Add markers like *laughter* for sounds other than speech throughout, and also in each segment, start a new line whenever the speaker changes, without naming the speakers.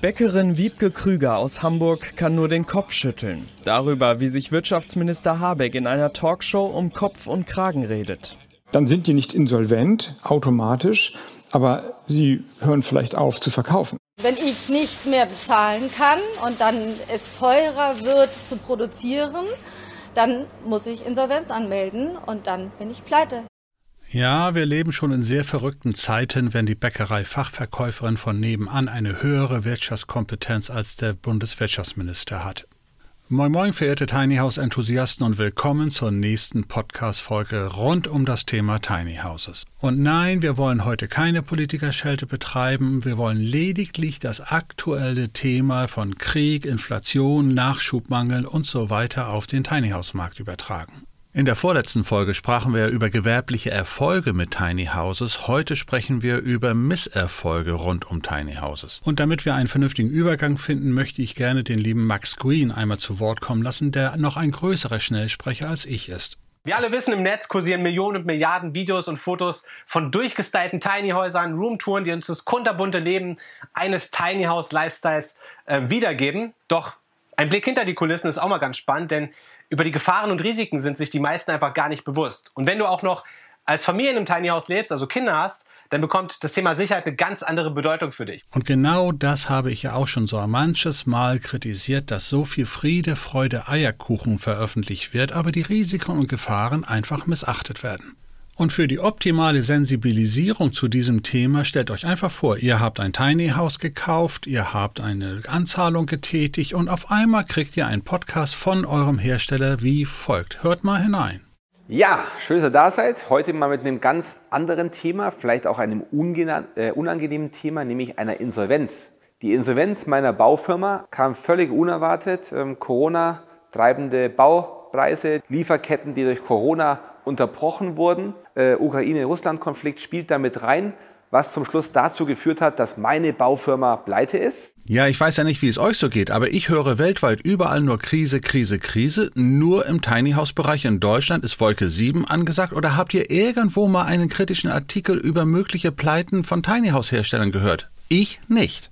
Bäckerin Wiebke Krüger aus Hamburg kann nur den Kopf schütteln. Darüber, wie sich Wirtschaftsminister Habeck in einer Talkshow um Kopf und Kragen redet.
Dann sind die nicht insolvent, automatisch, aber sie hören vielleicht auf zu verkaufen.
Wenn ich nicht mehr bezahlen kann und dann es teurer wird zu produzieren, dann muss ich Insolvenz anmelden und dann bin ich pleite.
Ja, wir leben schon in sehr verrückten Zeiten, wenn die Bäckerei-Fachverkäuferin von nebenan eine höhere Wirtschaftskompetenz als der Bundeswirtschaftsminister hat. Moin Moin, verehrte Tiny House Enthusiasten und willkommen zur nächsten Podcast-Folge rund um das Thema Tiny Houses. Und nein, wir wollen heute keine Politikerschelte betreiben, wir wollen lediglich das aktuelle Thema von Krieg, Inflation, Nachschubmangel und so weiter auf den Tiny House Markt übertragen. In der vorletzten Folge sprachen wir über gewerbliche Erfolge mit Tiny Houses. Heute sprechen wir über Misserfolge rund um Tiny Houses. Und damit wir einen vernünftigen Übergang finden, möchte ich gerne den lieben Max Green einmal zu Wort kommen lassen, der noch ein größerer Schnellsprecher als ich ist.
Wir alle wissen, im Netz kursieren Millionen und Milliarden Videos und Fotos von durchgestylten Tiny-Häusern, Roomtouren, die uns das kunterbunte Leben eines Tiny House Lifestyles äh, wiedergeben. Doch ein Blick hinter die Kulissen ist auch mal ganz spannend, denn über die Gefahren und Risiken sind sich die meisten einfach gar nicht bewusst. Und wenn du auch noch als Familie in einem Tiny House lebst, also Kinder hast, dann bekommt das Thema Sicherheit eine ganz andere Bedeutung für dich.
Und genau das habe ich ja auch schon so manches Mal kritisiert, dass so viel Friede, Freude, Eierkuchen veröffentlicht wird, aber die Risiken und Gefahren einfach missachtet werden. Und für die optimale Sensibilisierung zu diesem Thema stellt euch einfach vor, ihr habt ein Tiny House gekauft, ihr habt eine Anzahlung getätigt und auf einmal kriegt ihr einen Podcast von eurem Hersteller wie folgt. Hört mal hinein.
Ja, schön, dass ihr da seid. Heute mal mit einem ganz anderen Thema, vielleicht auch einem äh, unangenehmen Thema, nämlich einer Insolvenz. Die Insolvenz meiner Baufirma kam völlig unerwartet. Ähm, Corona, treibende Baupreise, Lieferketten, die durch Corona unterbrochen wurden. Äh, Ukraine-Russland-Konflikt spielt damit rein, was zum Schluss dazu geführt hat, dass meine Baufirma pleite ist.
Ja, ich weiß ja nicht, wie es euch so geht, aber ich höre weltweit überall nur Krise, Krise, Krise. Nur im Tiny House Bereich in Deutschland ist Wolke 7 angesagt. Oder habt ihr irgendwo mal einen kritischen Artikel über mögliche Pleiten von Tiny House Herstellern gehört? Ich nicht.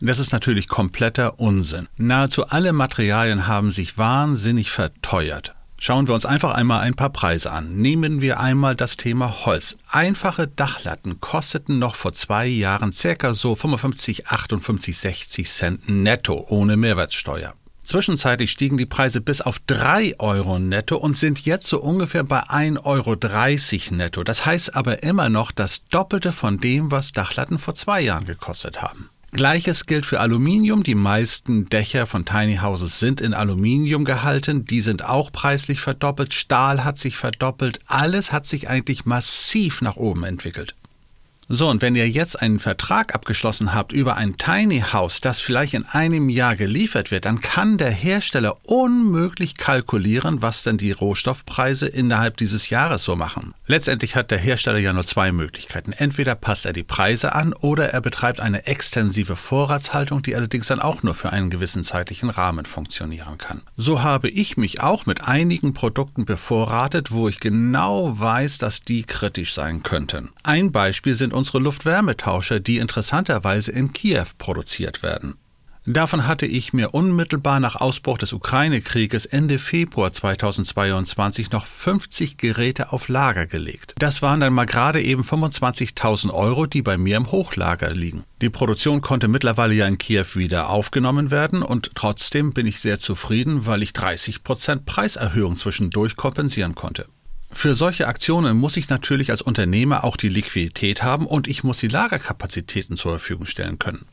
Das ist natürlich kompletter Unsinn. Nahezu alle Materialien haben sich wahnsinnig verteuert. Schauen wir uns einfach einmal ein paar Preise an. Nehmen wir einmal das Thema Holz. Einfache Dachlatten kosteten noch vor zwei Jahren circa so 55, 58, 60 Cent netto ohne Mehrwertsteuer. Zwischenzeitlich stiegen die Preise bis auf 3 Euro netto und sind jetzt so ungefähr bei 1,30 Euro netto. Das heißt aber immer noch das Doppelte von dem, was Dachlatten vor zwei Jahren gekostet haben. Gleiches gilt für Aluminium. Die meisten Dächer von Tiny Houses sind in Aluminium gehalten. Die sind auch preislich verdoppelt. Stahl hat sich verdoppelt. Alles hat sich eigentlich massiv nach oben entwickelt. So, und wenn ihr jetzt einen Vertrag abgeschlossen habt über ein Tiny House, das vielleicht in einem Jahr geliefert wird, dann kann der Hersteller unmöglich kalkulieren, was denn die Rohstoffpreise innerhalb dieses Jahres so machen. Letztendlich hat der Hersteller ja nur zwei Möglichkeiten. Entweder passt er die Preise an oder er betreibt eine extensive Vorratshaltung, die allerdings dann auch nur für einen gewissen zeitlichen Rahmen funktionieren kann. So habe ich mich auch mit einigen Produkten bevorratet, wo ich genau weiß, dass die kritisch sein könnten. Ein Beispiel sind unsere Luftwärmetauscher, die interessanterweise in Kiew produziert werden. Davon hatte ich mir unmittelbar nach Ausbruch des Ukraine-Krieges Ende Februar 2022 noch 50 Geräte auf Lager gelegt. Das waren dann mal gerade eben 25.000 Euro, die bei mir im Hochlager liegen. Die Produktion konnte mittlerweile ja in Kiew wieder aufgenommen werden und trotzdem bin ich sehr zufrieden, weil ich 30 Prozent Preiserhöhung zwischendurch kompensieren konnte. Für solche Aktionen muss ich natürlich als Unternehmer auch die Liquidität haben und ich muss die Lagerkapazitäten zur Verfügung stellen können.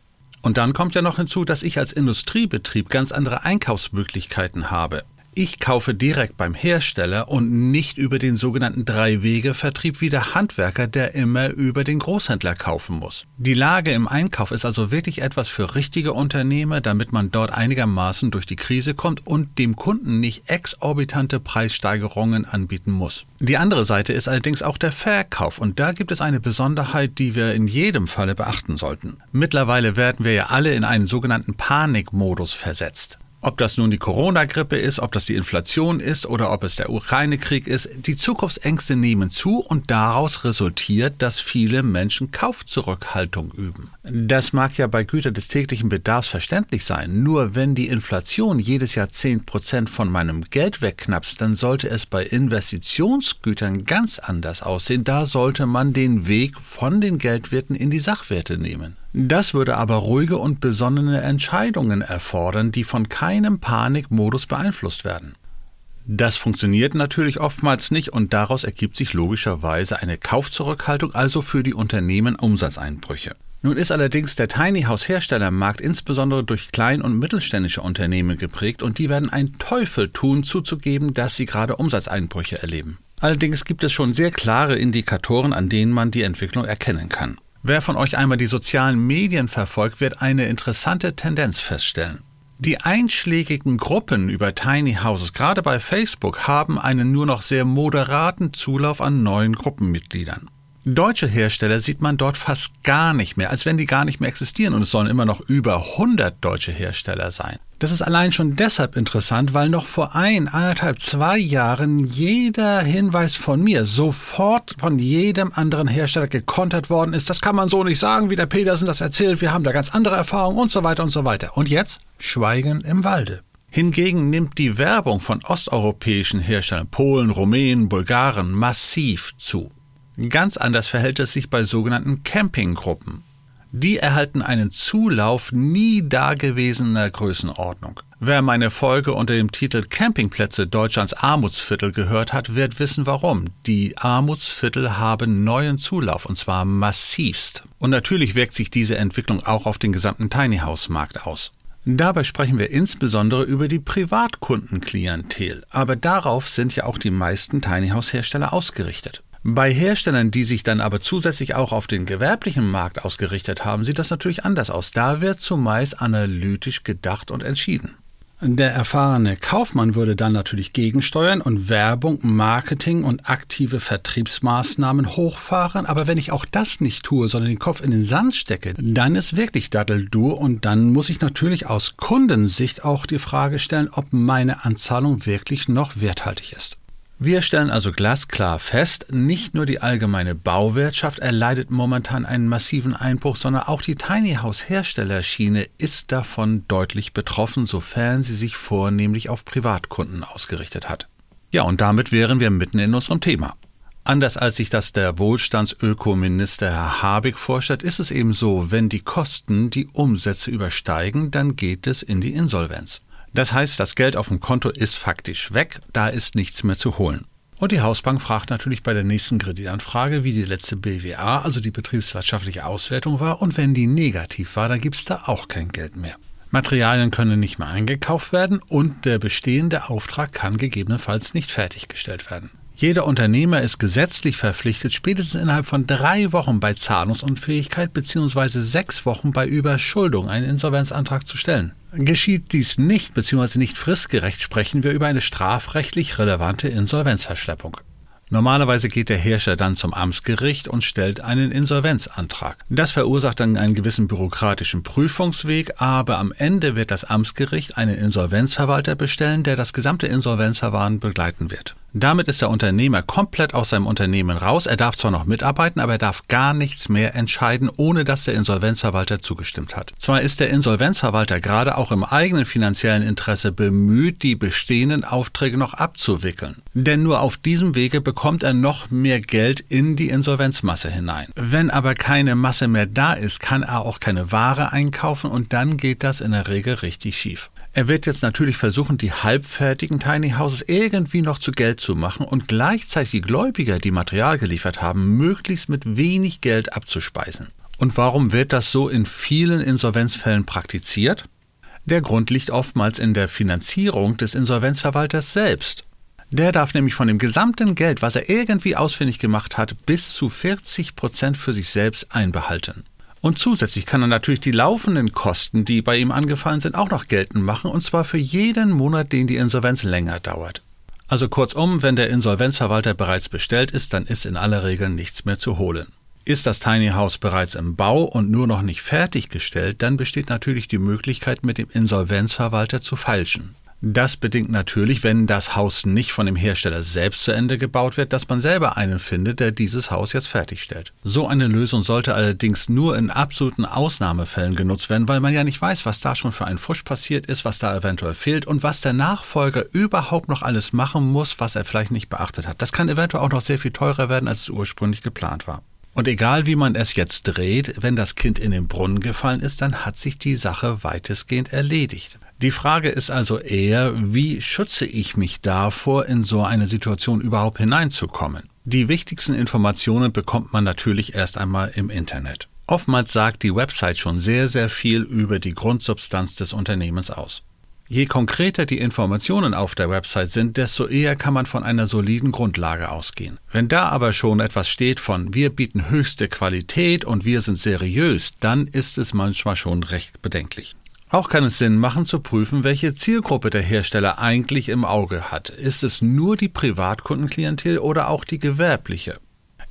Und dann kommt ja noch hinzu, dass ich als Industriebetrieb ganz andere Einkaufsmöglichkeiten habe. Ich kaufe direkt beim Hersteller und nicht über den sogenannten Drei-Wege-Vertrieb wie der Handwerker, der immer über den Großhändler kaufen muss. Die Lage im Einkauf ist also wirklich etwas für richtige Unternehmer, damit man dort einigermaßen durch die Krise kommt und dem Kunden nicht exorbitante Preissteigerungen anbieten muss. Die andere Seite ist allerdings auch der Verkauf und da gibt es eine Besonderheit, die wir in jedem Falle beachten sollten. Mittlerweile werden wir ja alle in einen sogenannten Panikmodus versetzt. Ob das nun die Corona-Grippe ist, ob das die Inflation ist oder ob es der Ukraine-Krieg ist, die Zukunftsängste nehmen zu und daraus resultiert, dass viele Menschen Kaufzurückhaltung üben. Das mag ja bei Gütern des täglichen Bedarfs verständlich sein, nur wenn die Inflation jedes Jahr 10% von meinem Geld wegknappst, dann sollte es bei Investitionsgütern ganz anders aussehen. Da sollte man den Weg von den Geldwerten in die Sachwerte nehmen. Das würde aber ruhige und besonnene Entscheidungen erfordern, die von keinem Panikmodus beeinflusst werden. Das funktioniert natürlich oftmals nicht und daraus ergibt sich logischerweise eine Kaufzurückhaltung, also für die Unternehmen Umsatzeinbrüche. Nun ist allerdings der Tiny House Herstellermarkt insbesondere durch klein- und mittelständische Unternehmen geprägt und die werden ein Teufel tun, zuzugeben, dass sie gerade Umsatzeinbrüche erleben. Allerdings gibt es schon sehr klare Indikatoren, an denen man die Entwicklung erkennen kann. Wer von euch einmal die sozialen Medien verfolgt, wird eine interessante Tendenz feststellen. Die einschlägigen Gruppen über Tiny Houses, gerade bei Facebook, haben einen nur noch sehr moderaten Zulauf an neuen Gruppenmitgliedern. Deutsche Hersteller sieht man dort fast gar nicht mehr, als wenn die gar nicht mehr existieren und es sollen immer noch über 100 deutsche Hersteller sein. Das ist allein schon deshalb interessant, weil noch vor ein, anderthalb, zwei Jahren jeder Hinweis von mir sofort von jedem anderen Hersteller gekontert worden ist. Das kann man so nicht sagen, wie der Petersen das erzählt. Wir haben da ganz andere Erfahrungen und so weiter und so weiter. Und jetzt Schweigen im Walde. Hingegen nimmt die Werbung von osteuropäischen Herstellern, Polen, Rumänen, Bulgaren, massiv zu. Ganz anders verhält es sich bei sogenannten Campinggruppen. Die erhalten einen Zulauf nie dagewesener Größenordnung. Wer meine Folge unter dem Titel Campingplätze Deutschlands Armutsviertel gehört hat, wird wissen warum. Die Armutsviertel haben neuen Zulauf und zwar massivst. Und natürlich wirkt sich diese Entwicklung auch auf den gesamten Tiny House Markt aus. Dabei sprechen wir insbesondere über die Privatkundenklientel, aber darauf sind ja auch die meisten Tiny House Hersteller ausgerichtet. Bei Herstellern, die sich dann aber zusätzlich auch auf den gewerblichen Markt ausgerichtet haben, sieht das natürlich anders aus. Da wird zumeist analytisch gedacht und entschieden. Der erfahrene Kaufmann würde dann natürlich gegensteuern und Werbung, Marketing und aktive Vertriebsmaßnahmen hochfahren. Aber wenn ich auch das nicht tue, sondern den Kopf in den Sand stecke, dann ist wirklich Daddeldur und dann muss ich natürlich aus Kundensicht auch die Frage stellen, ob meine Anzahlung wirklich noch werthaltig ist. Wir stellen also glasklar fest, nicht nur die allgemeine Bauwirtschaft erleidet momentan einen massiven Einbruch, sondern auch die Tiny House Herstellerschiene ist davon deutlich betroffen, sofern sie sich vornehmlich auf Privatkunden ausgerichtet hat. Ja, und damit wären wir mitten in unserem Thema. Anders als sich das der Wohlstandsökominister Herr Habeck vorstellt, ist es eben so, wenn die Kosten die Umsätze übersteigen, dann geht es in die Insolvenz. Das heißt, das Geld auf dem Konto ist faktisch weg, da ist nichts mehr zu holen. Und die Hausbank fragt natürlich bei der nächsten Kreditanfrage, wie die letzte BWA, also die betriebswirtschaftliche Auswertung war, und wenn die negativ war, dann gibt es da auch kein Geld mehr. Materialien können nicht mehr eingekauft werden und der bestehende Auftrag kann gegebenenfalls nicht fertiggestellt werden. Jeder Unternehmer ist gesetzlich verpflichtet, spätestens innerhalb von drei Wochen bei Zahlungsunfähigkeit bzw. sechs Wochen bei Überschuldung einen Insolvenzantrag zu stellen. Geschieht dies nicht bzw. nicht fristgerecht, sprechen wir über eine strafrechtlich relevante Insolvenzverschleppung. Normalerweise geht der Herrscher dann zum Amtsgericht und stellt einen Insolvenzantrag. Das verursacht dann einen gewissen bürokratischen Prüfungsweg, aber am Ende wird das Amtsgericht einen Insolvenzverwalter bestellen, der das gesamte Insolvenzverfahren begleiten wird. Damit ist der Unternehmer komplett aus seinem Unternehmen raus. Er darf zwar noch mitarbeiten, aber er darf gar nichts mehr entscheiden, ohne dass der Insolvenzverwalter zugestimmt hat. Zwar ist der Insolvenzverwalter gerade auch im eigenen finanziellen Interesse bemüht, die bestehenden Aufträge noch abzuwickeln. Denn nur auf diesem Wege bekommt er noch mehr Geld in die Insolvenzmasse hinein. Wenn aber keine Masse mehr da ist, kann er auch keine Ware einkaufen und dann geht das in der Regel richtig schief. Er wird jetzt natürlich versuchen, die halbfertigen Tiny Houses irgendwie noch zu Geld zu machen und gleichzeitig die Gläubiger, die Material geliefert haben, möglichst mit wenig Geld abzuspeisen. Und warum wird das so in vielen Insolvenzfällen praktiziert? Der Grund liegt oftmals in der Finanzierung des Insolvenzverwalters selbst. Der darf nämlich von dem gesamten Geld, was er irgendwie ausfindig gemacht hat, bis zu 40 Prozent für sich selbst einbehalten. Und zusätzlich kann er natürlich die laufenden Kosten, die bei ihm angefallen sind, auch noch geltend machen, und zwar für jeden Monat, den die Insolvenz länger dauert. Also kurzum, wenn der Insolvenzverwalter bereits bestellt ist, dann ist in aller Regel nichts mehr zu holen. Ist das Tiny House bereits im Bau und nur noch nicht fertiggestellt, dann besteht natürlich die Möglichkeit, mit dem Insolvenzverwalter zu falschen. Das bedingt natürlich, wenn das Haus nicht von dem Hersteller selbst zu Ende gebaut wird, dass man selber einen findet, der dieses Haus jetzt fertigstellt. So eine Lösung sollte allerdings nur in absoluten Ausnahmefällen genutzt werden, weil man ja nicht weiß, was da schon für ein Fusch passiert ist, was da eventuell fehlt und was der Nachfolger überhaupt noch alles machen muss, was er vielleicht nicht beachtet hat. Das kann eventuell auch noch sehr viel teurer werden, als es ursprünglich geplant war. Und egal wie man es jetzt dreht, wenn das Kind in den Brunnen gefallen ist, dann hat sich die Sache weitestgehend erledigt. Die Frage ist also eher, wie schütze ich mich davor, in so eine Situation überhaupt hineinzukommen? Die wichtigsten Informationen bekommt man natürlich erst einmal im Internet. Oftmals sagt die Website schon sehr, sehr viel über die Grundsubstanz des Unternehmens aus. Je konkreter die Informationen auf der Website sind, desto eher kann man von einer soliden Grundlage ausgehen. Wenn da aber schon etwas steht von wir bieten höchste Qualität und wir sind seriös, dann ist es manchmal schon recht bedenklich. Auch kann es Sinn machen zu prüfen, welche Zielgruppe der Hersteller eigentlich im Auge hat. Ist es nur die Privatkundenklientel oder auch die gewerbliche?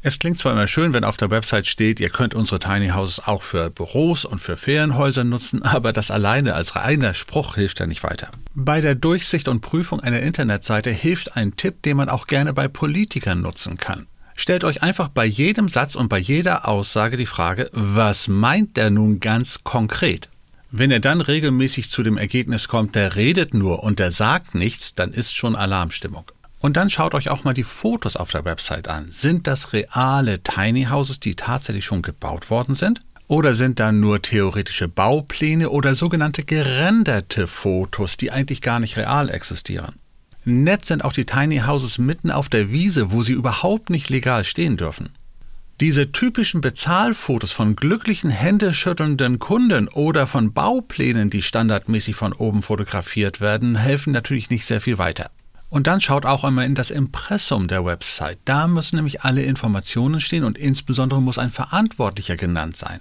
Es klingt zwar immer schön, wenn auf der Website steht, ihr könnt unsere Tiny Houses auch für Büros und für Ferienhäuser nutzen, *laughs* aber das alleine als reiner Spruch hilft ja nicht weiter. Bei der Durchsicht und Prüfung einer Internetseite hilft ein Tipp, den man auch gerne bei Politikern nutzen kann. Stellt euch einfach bei jedem Satz und bei jeder Aussage die Frage, was meint der nun ganz konkret? Wenn er dann regelmäßig zu dem Ergebnis kommt, der redet nur und der sagt nichts, dann ist schon Alarmstimmung. Und dann schaut euch auch mal die Fotos auf der Website an. Sind das reale Tiny Houses, die tatsächlich schon gebaut worden sind? Oder sind da nur theoretische Baupläne oder sogenannte gerenderte Fotos, die eigentlich gar nicht real existieren? Nett sind auch die Tiny Houses mitten auf der Wiese, wo sie überhaupt nicht legal stehen dürfen. Diese typischen Bezahlfotos von glücklichen händeschüttelnden Kunden oder von Bauplänen, die standardmäßig von oben fotografiert werden, helfen natürlich nicht sehr viel weiter. Und dann schaut auch einmal in das Impressum der Website. Da müssen nämlich alle Informationen stehen und insbesondere muss ein Verantwortlicher genannt sein.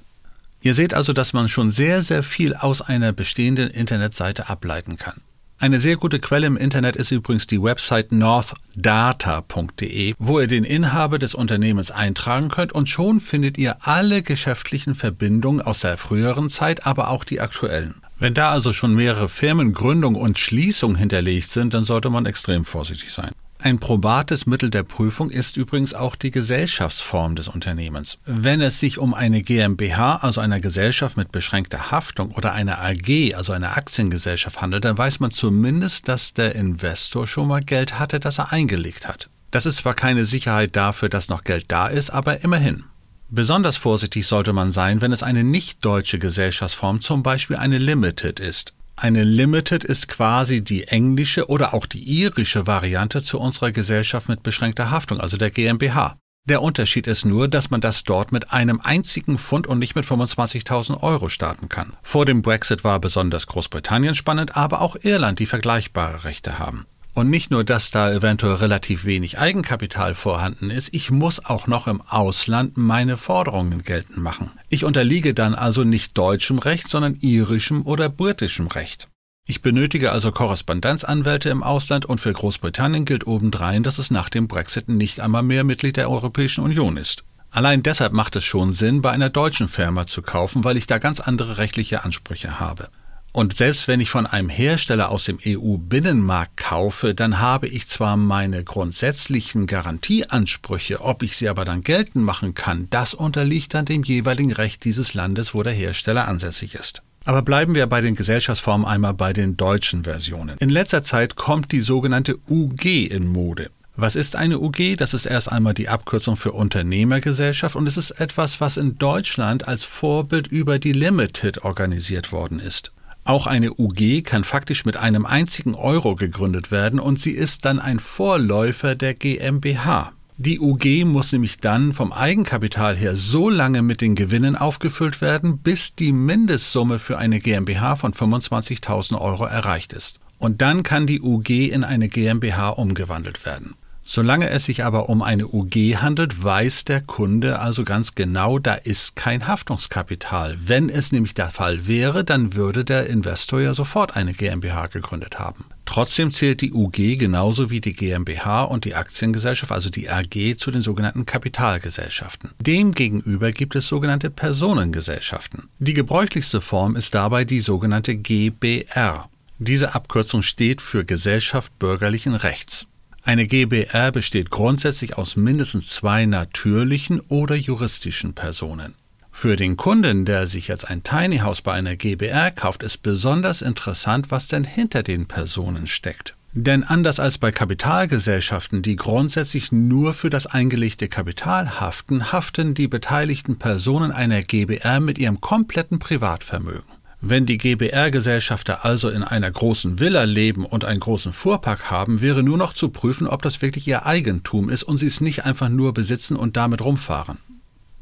Ihr seht also, dass man schon sehr, sehr viel aus einer bestehenden Internetseite ableiten kann. Eine sehr gute Quelle im Internet ist übrigens die Website northdata.de, wo ihr den Inhaber des Unternehmens eintragen könnt und schon findet ihr alle geschäftlichen Verbindungen aus der früheren Zeit, aber auch die aktuellen. Wenn da also schon mehrere Firmengründungen und Schließungen hinterlegt sind, dann sollte man extrem vorsichtig sein. Ein probates Mittel der Prüfung ist übrigens auch die Gesellschaftsform des Unternehmens. Wenn es sich um eine GmbH, also eine Gesellschaft mit beschränkter Haftung oder eine AG, also eine Aktiengesellschaft handelt, dann weiß man zumindest, dass der Investor schon mal Geld hatte, das er eingelegt hat. Das ist zwar keine Sicherheit dafür, dass noch Geld da ist, aber immerhin. Besonders vorsichtig sollte man sein, wenn es eine nicht deutsche Gesellschaftsform, zum Beispiel eine Limited ist. Eine Limited ist quasi die englische oder auch die irische Variante zu unserer Gesellschaft mit beschränkter Haftung, also der GmbH. Der Unterschied ist nur, dass man das dort mit einem einzigen Pfund und nicht mit 25.000 Euro starten kann. Vor dem Brexit war besonders Großbritannien spannend, aber auch Irland, die vergleichbare Rechte haben. Und nicht nur, dass da eventuell relativ wenig Eigenkapital vorhanden ist, ich muss auch noch im Ausland meine Forderungen geltend machen. Ich unterliege dann also nicht deutschem Recht, sondern irischem oder britischem Recht. Ich benötige also Korrespondenzanwälte im Ausland und für Großbritannien gilt obendrein, dass es nach dem Brexit nicht einmal mehr Mitglied der Europäischen Union ist. Allein deshalb macht es schon Sinn, bei einer deutschen Firma zu kaufen, weil ich da ganz andere rechtliche Ansprüche habe. Und selbst wenn ich von einem Hersteller aus dem EU-Binnenmarkt kaufe, dann habe ich zwar meine grundsätzlichen Garantieansprüche, ob ich sie aber dann geltend machen kann, das unterliegt dann dem jeweiligen Recht dieses Landes, wo der Hersteller ansässig ist. Aber bleiben wir bei den Gesellschaftsformen einmal bei den deutschen Versionen. In letzter Zeit kommt die sogenannte UG in Mode. Was ist eine UG? Das ist erst einmal die Abkürzung für Unternehmergesellschaft und es ist etwas, was in Deutschland als Vorbild über die Limited organisiert worden ist. Auch eine UG kann faktisch mit einem einzigen Euro gegründet werden und sie ist dann ein Vorläufer der GmbH. Die UG muss nämlich dann vom Eigenkapital her so lange mit den Gewinnen aufgefüllt werden, bis die Mindestsumme für eine GmbH von 25.000 Euro erreicht ist. Und dann kann die UG in eine GmbH umgewandelt werden. Solange es sich aber um eine UG handelt, weiß der Kunde also ganz genau, da ist kein Haftungskapital. Wenn es nämlich der Fall wäre, dann würde der Investor ja sofort eine GmbH gegründet haben. Trotzdem zählt die UG genauso wie die GmbH und die Aktiengesellschaft, also die AG, zu den sogenannten Kapitalgesellschaften. Demgegenüber gibt es sogenannte Personengesellschaften. Die gebräuchlichste Form ist dabei die sogenannte GBR. Diese Abkürzung steht für Gesellschaft bürgerlichen Rechts. Eine GbR besteht grundsätzlich aus mindestens zwei natürlichen oder juristischen Personen. Für den Kunden, der sich jetzt ein Tiny House bei einer GbR kauft, ist besonders interessant, was denn hinter den Personen steckt. Denn anders als bei Kapitalgesellschaften, die grundsätzlich nur für das eingelegte Kapital haften, haften die beteiligten Personen einer GbR mit ihrem kompletten Privatvermögen. Wenn die GBR-Gesellschafter also in einer großen Villa leben und einen großen Fuhrpark haben, wäre nur noch zu prüfen, ob das wirklich ihr Eigentum ist und sie es nicht einfach nur besitzen und damit rumfahren.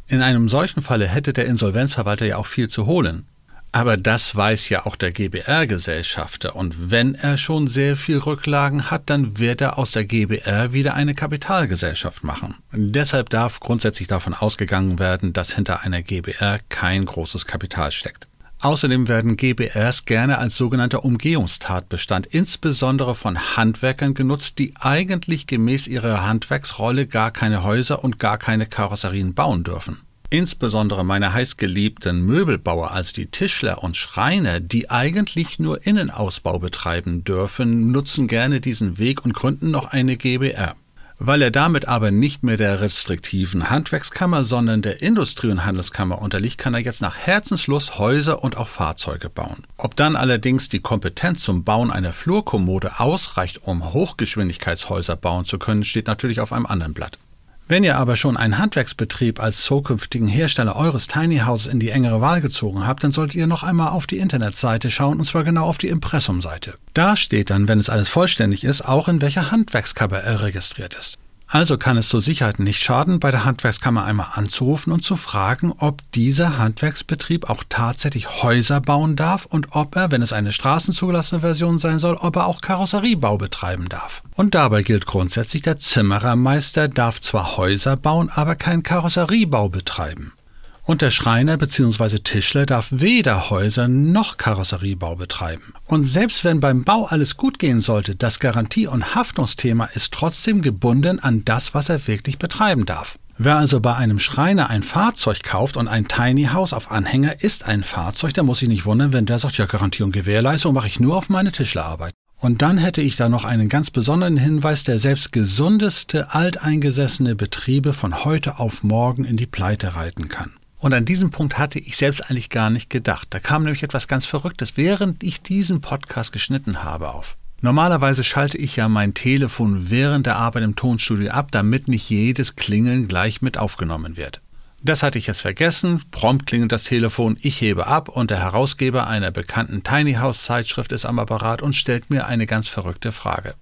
In einem solchen Falle hätte der Insolvenzverwalter ja auch viel zu holen. Aber das weiß ja auch der GBR-Gesellschafter und wenn er schon sehr viel Rücklagen hat, dann wird er aus der GBR wieder eine Kapitalgesellschaft machen. Deshalb darf grundsätzlich davon ausgegangen werden, dass hinter einer GBR kein großes Kapital steckt. Außerdem werden GBRs gerne als sogenannter Umgehungstatbestand insbesondere von Handwerkern genutzt, die eigentlich gemäß ihrer Handwerksrolle gar keine Häuser und gar keine Karosserien bauen dürfen. Insbesondere meine heißgeliebten Möbelbauer, also die Tischler und Schreiner, die eigentlich nur Innenausbau betreiben dürfen, nutzen gerne diesen Weg und gründen noch eine GBR. Weil er damit aber nicht mehr der restriktiven Handwerkskammer, sondern der Industrie- und Handelskammer unterliegt, kann er jetzt nach Herzenslust Häuser und auch Fahrzeuge bauen. Ob dann allerdings die Kompetenz zum Bauen einer Flurkommode ausreicht, um Hochgeschwindigkeitshäuser bauen zu können, steht natürlich auf einem anderen Blatt. Wenn ihr aber schon einen Handwerksbetrieb als zukünftigen Hersteller eures Tiny Houses in die engere Wahl gezogen habt, dann solltet ihr noch einmal auf die Internetseite schauen, und zwar genau auf die Impressum-Seite. Da steht dann, wenn es alles vollständig ist, auch in welcher Handwerkskammer er registriert ist. Also kann es zur Sicherheit nicht schaden, bei der Handwerkskammer einmal anzurufen und zu fragen, ob dieser Handwerksbetrieb auch tatsächlich Häuser bauen darf und ob er, wenn es eine straßenzugelassene Version sein soll, ob er auch Karosseriebau betreiben darf. Und dabei gilt grundsätzlich, der Zimmerermeister darf zwar Häuser bauen, aber keinen Karosseriebau betreiben. Und der Schreiner bzw. Tischler darf weder Häuser noch Karosseriebau betreiben. Und selbst wenn beim Bau alles gut gehen sollte, das Garantie- und Haftungsthema ist trotzdem gebunden an das, was er wirklich betreiben darf. Wer also bei einem Schreiner ein Fahrzeug kauft und ein Tiny House auf Anhänger ist ein Fahrzeug, der muss sich nicht wundern, wenn der sagt, ja, Garantie und Gewährleistung mache ich nur auf meine Tischlerarbeit. Und dann hätte ich da noch einen ganz besonderen Hinweis, der selbst gesundeste, alteingesessene Betriebe von heute auf morgen in die Pleite reiten kann. Und an diesem Punkt hatte ich selbst eigentlich gar nicht gedacht. Da kam nämlich etwas ganz Verrücktes, während ich diesen Podcast geschnitten habe auf. Normalerweise schalte ich ja mein Telefon während der Arbeit im Tonstudio ab, damit nicht jedes Klingeln gleich mit aufgenommen wird. Das hatte ich jetzt vergessen. Prompt klingelt das Telefon, ich hebe ab und der Herausgeber einer bekannten Tiny House Zeitschrift ist am Apparat und stellt mir eine ganz verrückte Frage.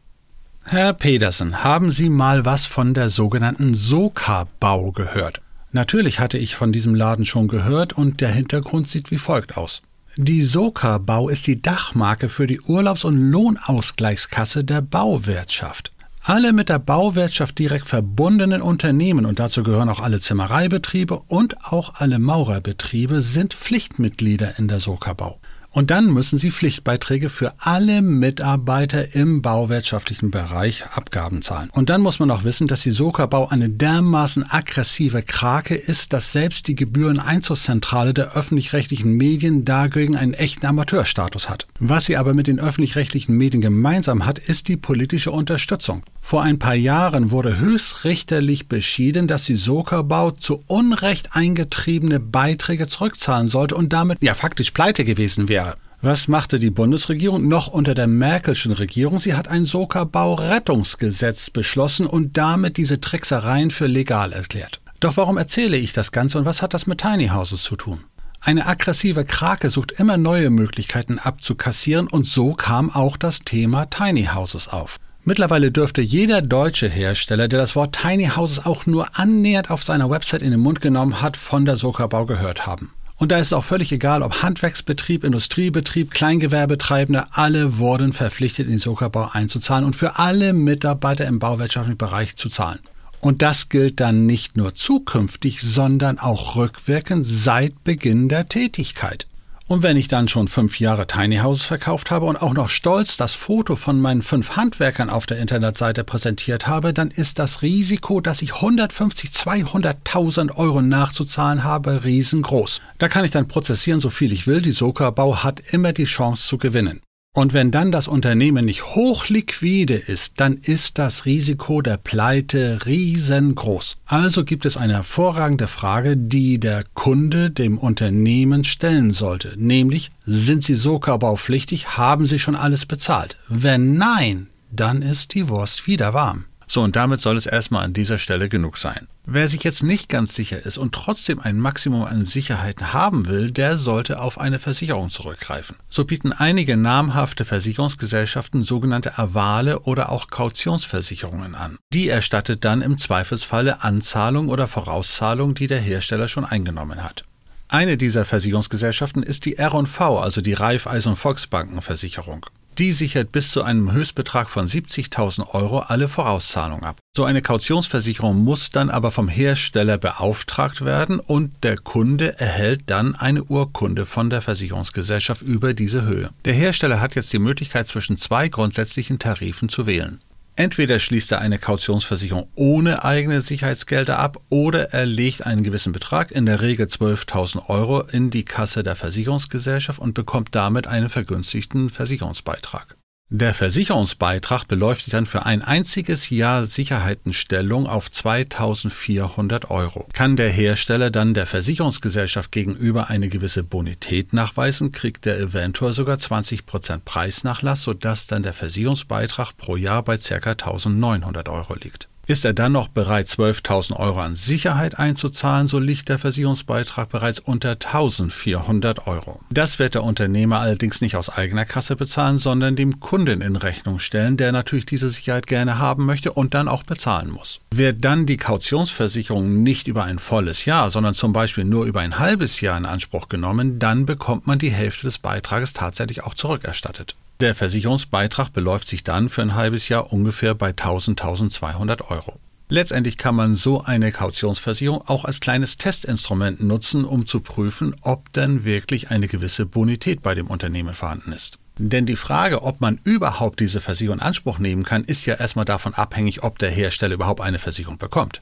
Herr Pedersen, haben Sie mal was von der sogenannten Soka-Bau gehört? Natürlich hatte ich von diesem Laden schon gehört und der Hintergrund sieht wie folgt aus. Die Soka Bau ist die Dachmarke für die Urlaubs- und Lohnausgleichskasse der Bauwirtschaft. Alle mit der Bauwirtschaft direkt verbundenen Unternehmen, und dazu gehören auch alle Zimmereibetriebe und auch alle Maurerbetriebe, sind Pflichtmitglieder in der Soka Bau. Und dann müssen sie Pflichtbeiträge für alle Mitarbeiter im bauwirtschaftlichen Bereich Abgaben zahlen. Und dann muss man auch wissen, dass die Soka-Bau eine dermaßen aggressive Krake ist, dass selbst die Gebühreneinzugszentrale der öffentlich-rechtlichen Medien dagegen einen echten Amateurstatus hat. Was sie aber mit den öffentlich-rechtlichen Medien gemeinsam hat, ist die politische Unterstützung. Vor ein paar Jahren wurde höchstrichterlich beschieden, dass die Soka-Bau zu Unrecht eingetriebene Beiträge zurückzahlen sollte und damit ja faktisch pleite gewesen wäre. Was machte die Bundesregierung noch unter der Merkelschen Regierung? Sie hat ein Soka-Bau-Rettungsgesetz beschlossen und damit diese Tricksereien für legal erklärt. Doch warum erzähle ich das Ganze und was hat das mit Tiny Houses zu tun? Eine aggressive Krake sucht immer neue Möglichkeiten abzukassieren und so kam auch das Thema Tiny Houses auf. Mittlerweile dürfte jeder deutsche Hersteller, der das Wort Tiny Houses auch nur annähernd auf seiner Website in den Mund genommen hat, von der Sokabau gehört haben. Und da ist es auch völlig egal, ob Handwerksbetrieb, Industriebetrieb, Kleingewerbetreibende, alle wurden verpflichtet, in die Sokabau einzuzahlen und für alle Mitarbeiter im bauwirtschaftlichen Bereich zu zahlen. Und das gilt dann nicht nur zukünftig, sondern auch rückwirkend seit Beginn der Tätigkeit. Und wenn ich dann schon fünf Jahre Tiny Houses verkauft habe und auch noch stolz das Foto von meinen fünf Handwerkern auf der Internetseite präsentiert habe, dann ist das Risiko, dass ich 150, 200.000 Euro nachzuzahlen habe, riesengroß. Da kann ich dann prozessieren, so viel ich will. Die Soka-Bau hat immer die Chance zu gewinnen. Und wenn dann das Unternehmen nicht hochliquide ist, dann ist das Risiko der Pleite riesengroß. Also gibt es eine hervorragende Frage, die der Kunde dem Unternehmen stellen sollte, nämlich sind Sie Soka-baupflichtig, haben Sie schon alles bezahlt? Wenn nein, dann ist die Wurst wieder warm. So, und damit soll es erstmal an dieser Stelle genug sein. Wer sich jetzt nicht ganz sicher ist und trotzdem ein Maximum an Sicherheiten haben will, der sollte auf eine Versicherung zurückgreifen. So bieten einige namhafte Versicherungsgesellschaften sogenannte Avale oder auch Kautionsversicherungen an. Die erstattet dann im Zweifelsfalle Anzahlung oder Vorauszahlung, die der Hersteller schon eingenommen hat. Eine dieser Versicherungsgesellschaften ist die R&V, also die Raiffeisen Volksbankenversicherung. Die sichert bis zu einem Höchstbetrag von 70.000 Euro alle Vorauszahlungen ab. So eine Kautionsversicherung muss dann aber vom Hersteller beauftragt werden und der Kunde erhält dann eine Urkunde von der Versicherungsgesellschaft über diese Höhe. Der Hersteller hat jetzt die Möglichkeit zwischen zwei grundsätzlichen Tarifen zu wählen. Entweder schließt er eine Kautionsversicherung ohne eigene Sicherheitsgelder ab oder er legt einen gewissen Betrag, in der Regel 12.000 Euro, in die Kasse der Versicherungsgesellschaft und bekommt damit einen vergünstigten Versicherungsbeitrag. Der Versicherungsbeitrag beläuft sich dann für ein einziges Jahr Sicherheitenstellung auf 2400 Euro. Kann der Hersteller dann der Versicherungsgesellschaft gegenüber eine gewisse Bonität nachweisen, kriegt er eventuell sogar 20% Preisnachlass, sodass dann der Versicherungsbeitrag pro Jahr bei ca. 1900 Euro liegt. Ist er dann noch bereit, 12.000 Euro an Sicherheit einzuzahlen, so liegt der Versicherungsbeitrag bereits unter 1.400 Euro. Das wird der Unternehmer allerdings nicht aus eigener Kasse bezahlen, sondern dem Kunden in Rechnung stellen, der natürlich diese Sicherheit gerne haben möchte und dann auch bezahlen muss. Wird dann die Kautionsversicherung nicht über ein volles Jahr, sondern zum Beispiel nur über ein halbes Jahr in Anspruch genommen, dann bekommt man die Hälfte des Beitrages tatsächlich auch zurückerstattet. Der Versicherungsbeitrag beläuft sich dann für ein halbes Jahr ungefähr bei 1000, 1200 Euro. Letztendlich kann man so eine Kautionsversicherung auch als kleines Testinstrument nutzen, um zu prüfen, ob denn wirklich eine gewisse Bonität bei dem Unternehmen vorhanden ist. Denn die Frage, ob man überhaupt diese Versicherung in Anspruch nehmen kann, ist ja erstmal davon abhängig, ob der Hersteller überhaupt eine Versicherung bekommt.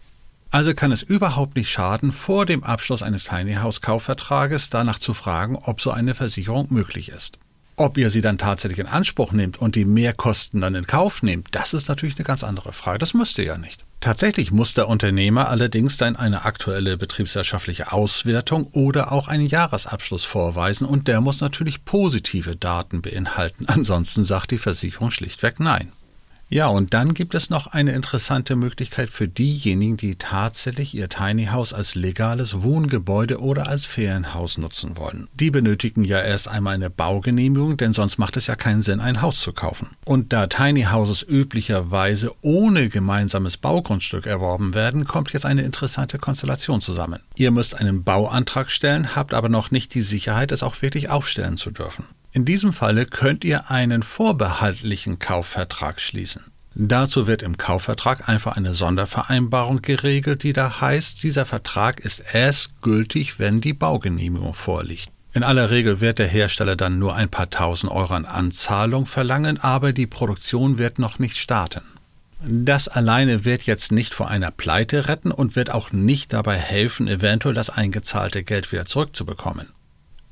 Also kann es überhaupt nicht schaden, vor dem Abschluss eines Tiny House Kaufvertrages danach zu fragen, ob so eine Versicherung möglich ist. Ob ihr sie dann tatsächlich in Anspruch nehmt und die Mehrkosten dann in Kauf nehmt, das ist natürlich eine ganz andere Frage. Das müsst ihr ja nicht. Tatsächlich muss der Unternehmer allerdings dann eine aktuelle betriebswirtschaftliche Auswertung oder auch einen Jahresabschluss vorweisen und der muss natürlich positive Daten beinhalten. *laughs* Ansonsten sagt die Versicherung schlichtweg Nein. Ja, und dann gibt es noch eine interessante Möglichkeit für diejenigen, die tatsächlich ihr Tiny House als legales Wohngebäude oder als Ferienhaus nutzen wollen. Die benötigen ja erst einmal eine Baugenehmigung, denn sonst macht es ja keinen Sinn, ein Haus zu kaufen. Und da Tiny Houses üblicherweise ohne gemeinsames Baugrundstück erworben werden, kommt jetzt eine interessante Konstellation zusammen. Ihr müsst einen Bauantrag stellen, habt aber noch nicht die Sicherheit, es auch wirklich aufstellen zu dürfen. In diesem Falle könnt ihr einen vorbehaltlichen Kaufvertrag schließen. Dazu wird im Kaufvertrag einfach eine Sondervereinbarung geregelt, die da heißt, dieser Vertrag ist erst gültig, wenn die Baugenehmigung vorliegt. In aller Regel wird der Hersteller dann nur ein paar tausend Euro an Anzahlung verlangen, aber die Produktion wird noch nicht starten. Das alleine wird jetzt nicht vor einer Pleite retten und wird auch nicht dabei helfen, eventuell das eingezahlte Geld wieder zurückzubekommen.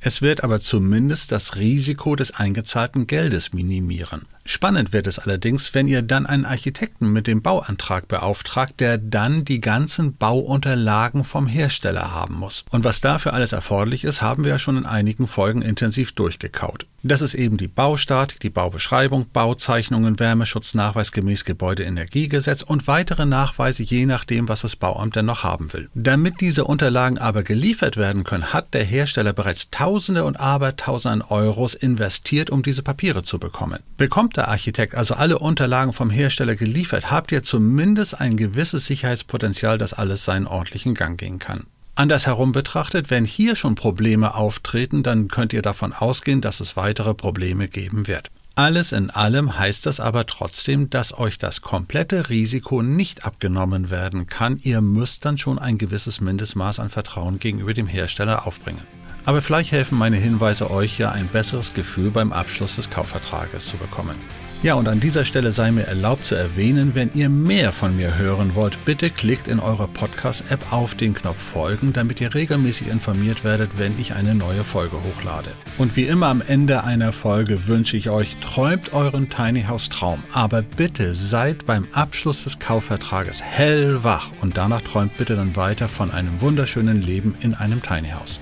Es wird aber zumindest das Risiko des eingezahlten Geldes minimieren. Spannend wird es allerdings, wenn ihr dann einen Architekten mit dem Bauantrag beauftragt, der dann die ganzen Bauunterlagen vom Hersteller haben muss. Und was dafür alles erforderlich ist, haben wir ja schon in einigen Folgen intensiv durchgekaut. Das ist eben die Baustatik, die Baubeschreibung, Bauzeichnungen, Wärmeschutznachweis gemäß Gebäudeenergiegesetz und weitere Nachweise je nachdem, was das Bauamt denn noch haben will. Damit diese Unterlagen aber geliefert werden können, hat der Hersteller bereits Tausende und Abertausende an Euros investiert, um diese Papiere zu bekommen. Bekommt Musterarchitekt, also alle Unterlagen vom Hersteller geliefert, habt ihr zumindest ein gewisses Sicherheitspotenzial, dass alles seinen ordentlichen Gang gehen kann. Andersherum betrachtet, wenn hier schon Probleme auftreten, dann könnt ihr davon ausgehen, dass es weitere Probleme geben wird. Alles in allem heißt das aber trotzdem, dass euch das komplette Risiko nicht abgenommen werden kann. Ihr müsst dann schon ein gewisses Mindestmaß an Vertrauen gegenüber dem Hersteller aufbringen. Aber vielleicht helfen meine Hinweise euch ja ein besseres Gefühl beim Abschluss des Kaufvertrages zu bekommen. Ja, und an dieser Stelle sei mir erlaubt zu erwähnen, wenn ihr mehr von mir hören wollt, bitte klickt in eurer Podcast-App auf den Knopf Folgen, damit ihr regelmäßig informiert werdet, wenn ich eine neue Folge hochlade. Und wie immer am Ende einer Folge wünsche ich euch, träumt euren Tiny House Traum, aber bitte seid beim Abschluss des Kaufvertrages hellwach und danach träumt bitte dann weiter von einem wunderschönen Leben in einem Tiny House.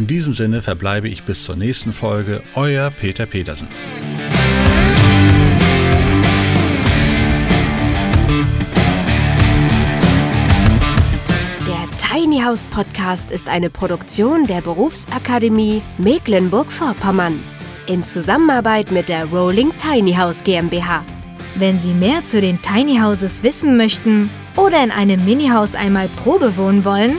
In diesem Sinne verbleibe ich bis zur nächsten Folge, euer Peter Petersen.
Tiny House Podcast ist eine Produktion der Berufsakademie Mecklenburg-Vorpommern in Zusammenarbeit mit der Rolling Tiny House GmbH. Wenn Sie mehr zu den Tiny Houses wissen möchten oder in einem Mini-Haus einmal Probe wohnen wollen,